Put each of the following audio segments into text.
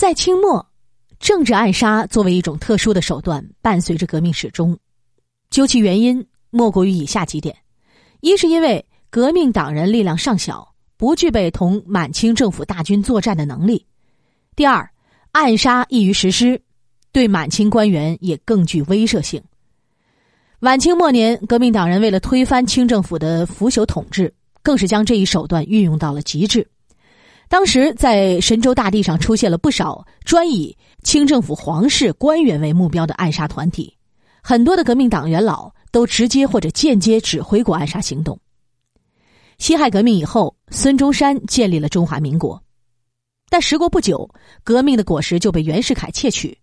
在清末，政治暗杀作为一种特殊的手段，伴随着革命始终。究其原因，莫过于以下几点：一是因为革命党人力量尚小，不具备同满清政府大军作战的能力；第二，暗杀易于实施，对满清官员也更具威慑性。晚清末年，革命党人为了推翻清政府的腐朽统治，更是将这一手段运用到了极致。当时，在神州大地上出现了不少专以清政府皇室官员为目标的暗杀团体。很多的革命党元老都直接或者间接指挥过暗杀行动。辛亥革命以后，孙中山建立了中华民国，但时过不久，革命的果实就被袁世凯窃取。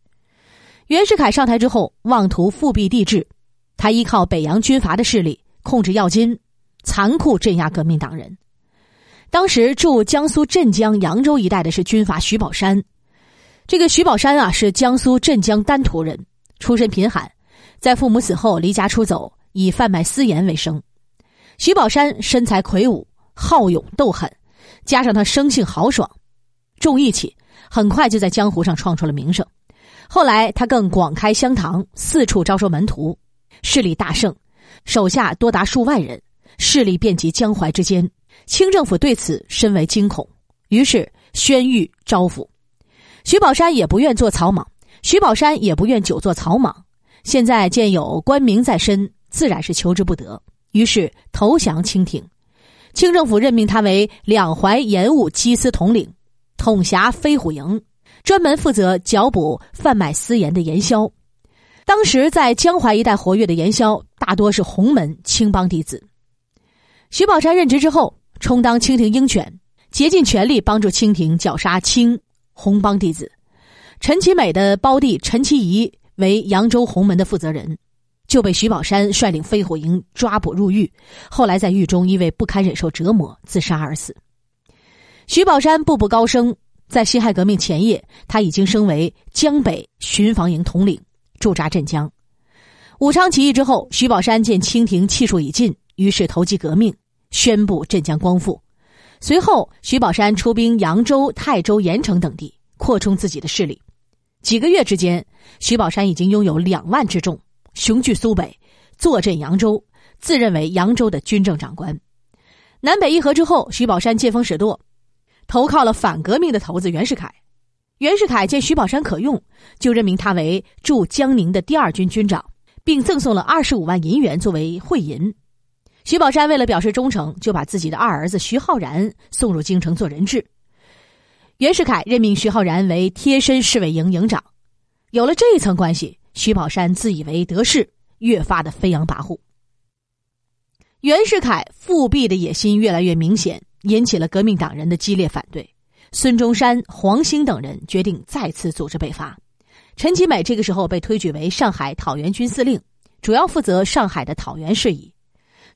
袁世凯上台之后，妄图复辟帝制，他依靠北洋军阀的势力控制要津，残酷镇压革命党人。当时驻江苏镇江、扬州一带的是军阀徐宝山，这个徐宝山啊是江苏镇江丹徒人，出身贫寒。在父母死后离家出走，以贩卖私盐为生。徐宝山身材魁梧，好勇斗狠，加上他生性豪爽、重义气，很快就在江湖上创出了名声。后来他更广开香堂，四处招收门徒，势力大盛，手下多达数万人，势力遍及江淮之间。清政府对此深为惊恐，于是宣谕招抚。徐宝山也不愿做草莽，徐宝山也不愿久做草莽。现在见有官名在身，自然是求之不得，于是投降清廷。清政府任命他为两淮盐务缉私统领，统辖飞虎营，专门负责剿捕贩卖私盐的盐枭。当时在江淮一带活跃的盐枭，大多是洪门青帮弟子。徐宝山任职之后，充当清廷鹰犬，竭尽全力帮助清廷绞杀清红帮弟子。陈其美的胞弟陈其仪。为扬州洪门的负责人，就被徐宝山率领飞虎营抓捕入狱。后来在狱中因为不堪忍受折磨，自杀而死。徐宝山步步高升，在辛亥革命前夜，他已经升为江北巡防营统领，驻扎镇江。武昌起义之后，徐宝山见清廷气数已尽，于是投机革命，宣布镇江光复。随后，徐宝山出兵扬州、泰州、盐城等地，扩充自己的势力。几个月之间，徐宝山已经拥有两万之众，雄踞苏北，坐镇扬州，自认为扬州的军政长官。南北议和之后，徐宝山见风使舵，投靠了反革命的头子袁世凯。袁世凯见徐宝山可用，就任命他为驻江宁的第二军军长，并赠送了二十五万银元作为会银。徐宝山为了表示忠诚，就把自己的二儿子徐浩然送入京城做人质。袁世凯任命徐浩然为贴身侍卫营营长，有了这一层关系，徐宝山自以为得势，越发的飞扬跋扈。袁世凯复辟的野心越来越明显，引起了革命党人的激烈反对。孙中山、黄兴等人决定再次组织北伐。陈其美这个时候被推举为上海讨袁军司令，主要负责上海的讨袁事宜。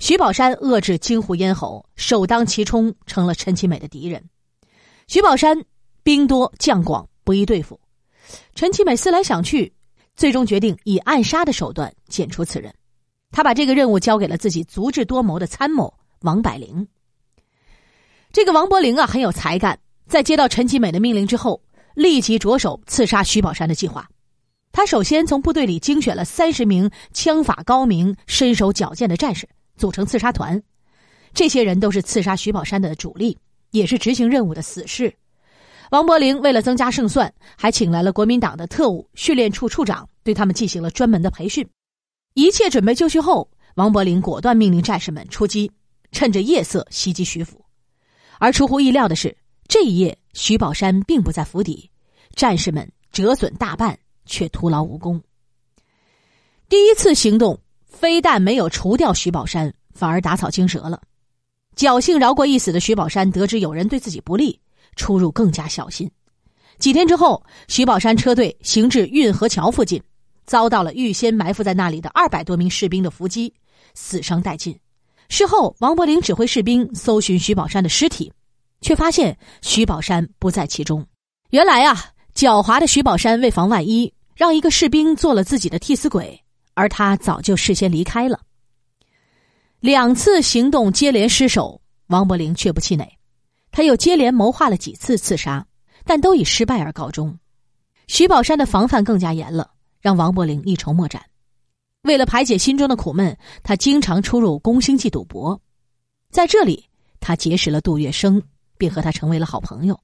徐宝山遏制京沪咽喉，首当其冲，成了陈其美的敌人。徐宝山。兵多将广，不易对付。陈其美思来想去，最终决定以暗杀的手段剪除此人。他把这个任务交给了自己足智多谋的参谋王百龄。这个王伯龄啊，很有才干。在接到陈其美的命令之后，立即着手刺杀徐宝山的计划。他首先从部队里精选了三十名枪法高明、身手矫健的战士，组成刺杀团。这些人都是刺杀徐宝山的主力，也是执行任务的死士。王伯龄为了增加胜算，还请来了国民党的特务训练处处长，对他们进行了专门的培训。一切准备就绪后，王伯龄果断命令战士们出击，趁着夜色袭击徐府。而出乎意料的是，这一夜徐宝山并不在府邸，战士们折损大半，却徒劳无功。第一次行动非但没有除掉徐宝山，反而打草惊蛇了。侥幸饶过一死的徐宝山，得知有人对自己不利。出入更加小心。几天之后，徐宝山车队行至运河桥附近，遭到了预先埋伏在那里的二百多名士兵的伏击，死伤殆尽。事后，王伯龄指挥士兵搜寻徐宝山的尸体，却发现徐宝山不在其中。原来啊，狡猾的徐宝山为防万一，让一个士兵做了自己的替死鬼，而他早就事先离开了。两次行动接连失手，王伯龄却不气馁。他又接连谋划了几次刺杀，但都以失败而告终。徐宝山的防范更加严了，让王伯龄一筹莫展。为了排解心中的苦闷，他经常出入宫星记赌博，在这里他结识了杜月笙，并和他成为了好朋友。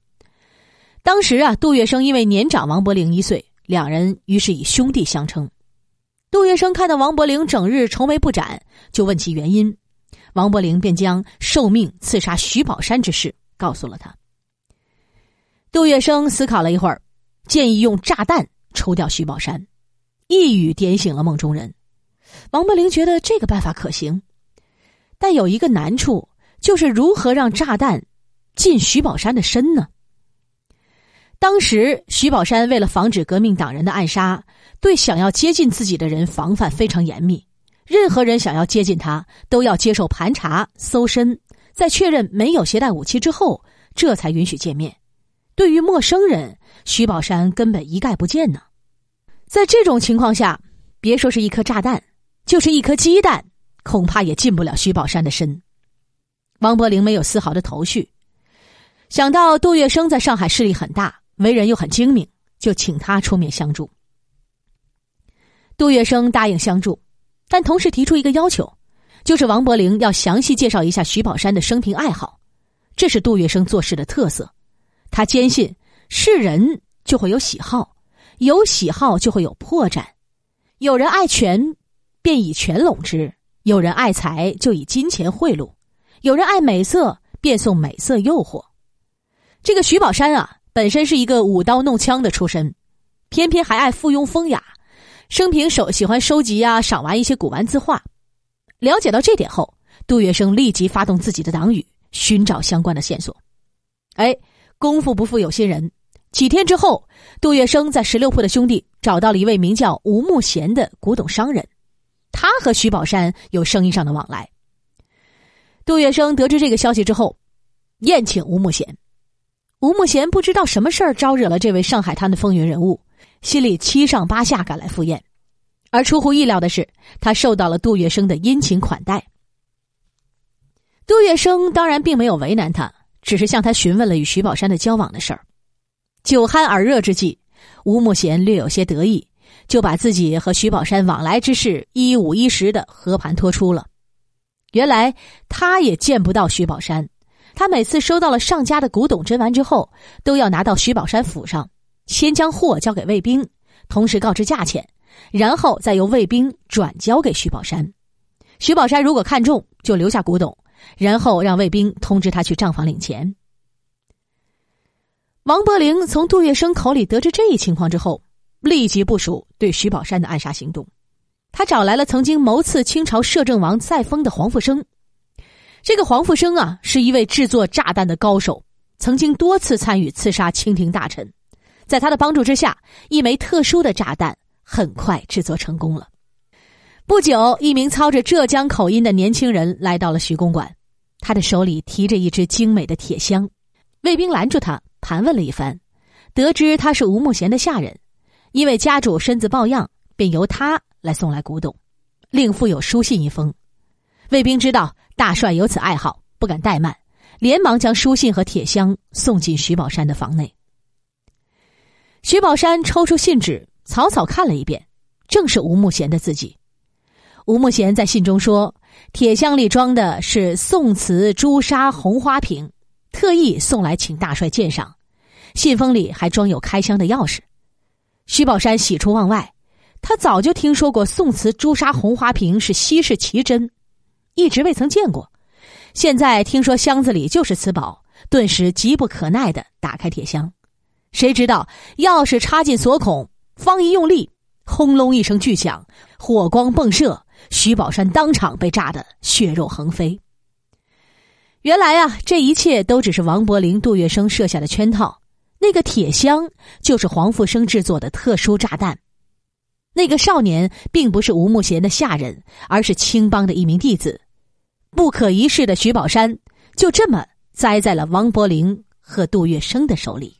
当时啊，杜月笙因为年长王伯龄一岁，两人于是以兄弟相称。杜月笙看到王伯龄整日愁眉不展，就问其原因，王伯龄便将受命刺杀徐宝山之事告诉了他。杜月笙思考了一会儿。建议用炸弹抽掉徐宝山，一语点醒了梦中人。王伯龄觉得这个办法可行，但有一个难处，就是如何让炸弹进徐宝山的身呢？当时徐宝山为了防止革命党人的暗杀，对想要接近自己的人防范非常严密。任何人想要接近他，都要接受盘查、搜身，在确认没有携带武器之后，这才允许见面。对于陌生人，徐宝山根本一概不见呢。在这种情况下，别说是一颗炸弹，就是一颗鸡蛋，恐怕也进不了徐宝山的身。王伯龄没有丝毫的头绪，想到杜月笙在上海势力很大，为人又很精明，就请他出面相助。杜月笙答应相助，但同时提出一个要求，就是王伯龄要详细介绍一下徐宝山的生平爱好，这是杜月笙做事的特色。他坚信，是人就会有喜好，有喜好就会有破绽。有人爱权，便以权拢之；有人爱财，就以金钱贿赂；有人爱美色，便送美色诱惑。这个徐宝山啊，本身是一个舞刀弄枪的出身，偏偏还爱附庸风雅，生平手喜欢收集啊、赏玩一些古玩字画。了解到这点后，杜月笙立即发动自己的党羽，寻找相关的线索。哎。功夫不负有心人，几天之后，杜月笙在十六铺的兄弟找到了一位名叫吴慕贤的古董商人，他和徐宝山有生意上的往来。杜月笙得知这个消息之后，宴请吴慕贤。吴慕贤不知道什么事儿招惹了这位上海滩的风云人物，心里七上八下赶来赴宴，而出乎意料的是，他受到了杜月笙的殷勤款待。杜月笙当然并没有为难他。只是向他询问了与徐宝山的交往的事儿，酒酣耳热之际，吴慕贤略有些得意，就把自己和徐宝山往来之事一五一十的和盘托出了。原来他也见不到徐宝山，他每次收到了上家的古董珍玩之后，都要拿到徐宝山府上，先将货交给卫兵，同时告知价钱，然后再由卫兵转交给徐宝山。徐宝山如果看中，就留下古董。然后让卫兵通知他去账房领钱。王伯龄从杜月笙口里得知这一情况之后，立即部署对徐宝山的暗杀行动。他找来了曾经谋刺清朝摄政王载沣的黄复生。这个黄复生啊，是一位制作炸弹的高手，曾经多次参与刺杀清廷大臣。在他的帮助之下，一枚特殊的炸弹很快制作成功了。不久，一名操着浙江口音的年轻人来到了徐公馆，他的手里提着一只精美的铁箱。卫兵拦住他，盘问了一番，得知他是吴慕贤的下人，因为家主身子抱恙，便由他来送来古董，另附有书信一封。卫兵知道大帅有此爱好，不敢怠慢，连忙将书信和铁箱送进徐宝山的房内。徐宝山抽出信纸，草草看了一遍，正是吴慕贤的字迹。吴慕贤在信中说：“铁箱里装的是宋瓷朱砂红花瓶，特意送来请大帅鉴赏。信封里还装有开箱的钥匙。”徐宝山喜出望外，他早就听说过宋瓷朱砂红花瓶是稀世奇珍，一直未曾见过。现在听说箱子里就是此宝，顿时急不可耐的打开铁箱。谁知道钥匙插进锁孔，方一用力，轰隆一声巨响，火光迸射。徐宝山当场被炸得血肉横飞。原来啊，这一切都只是王柏龄、杜月笙设下的圈套。那个铁箱就是黄复生制作的特殊炸弹。那个少年并不是吴慕贤的下人，而是青帮的一名弟子。不可一世的徐宝山就这么栽在了王伯龄和杜月笙的手里。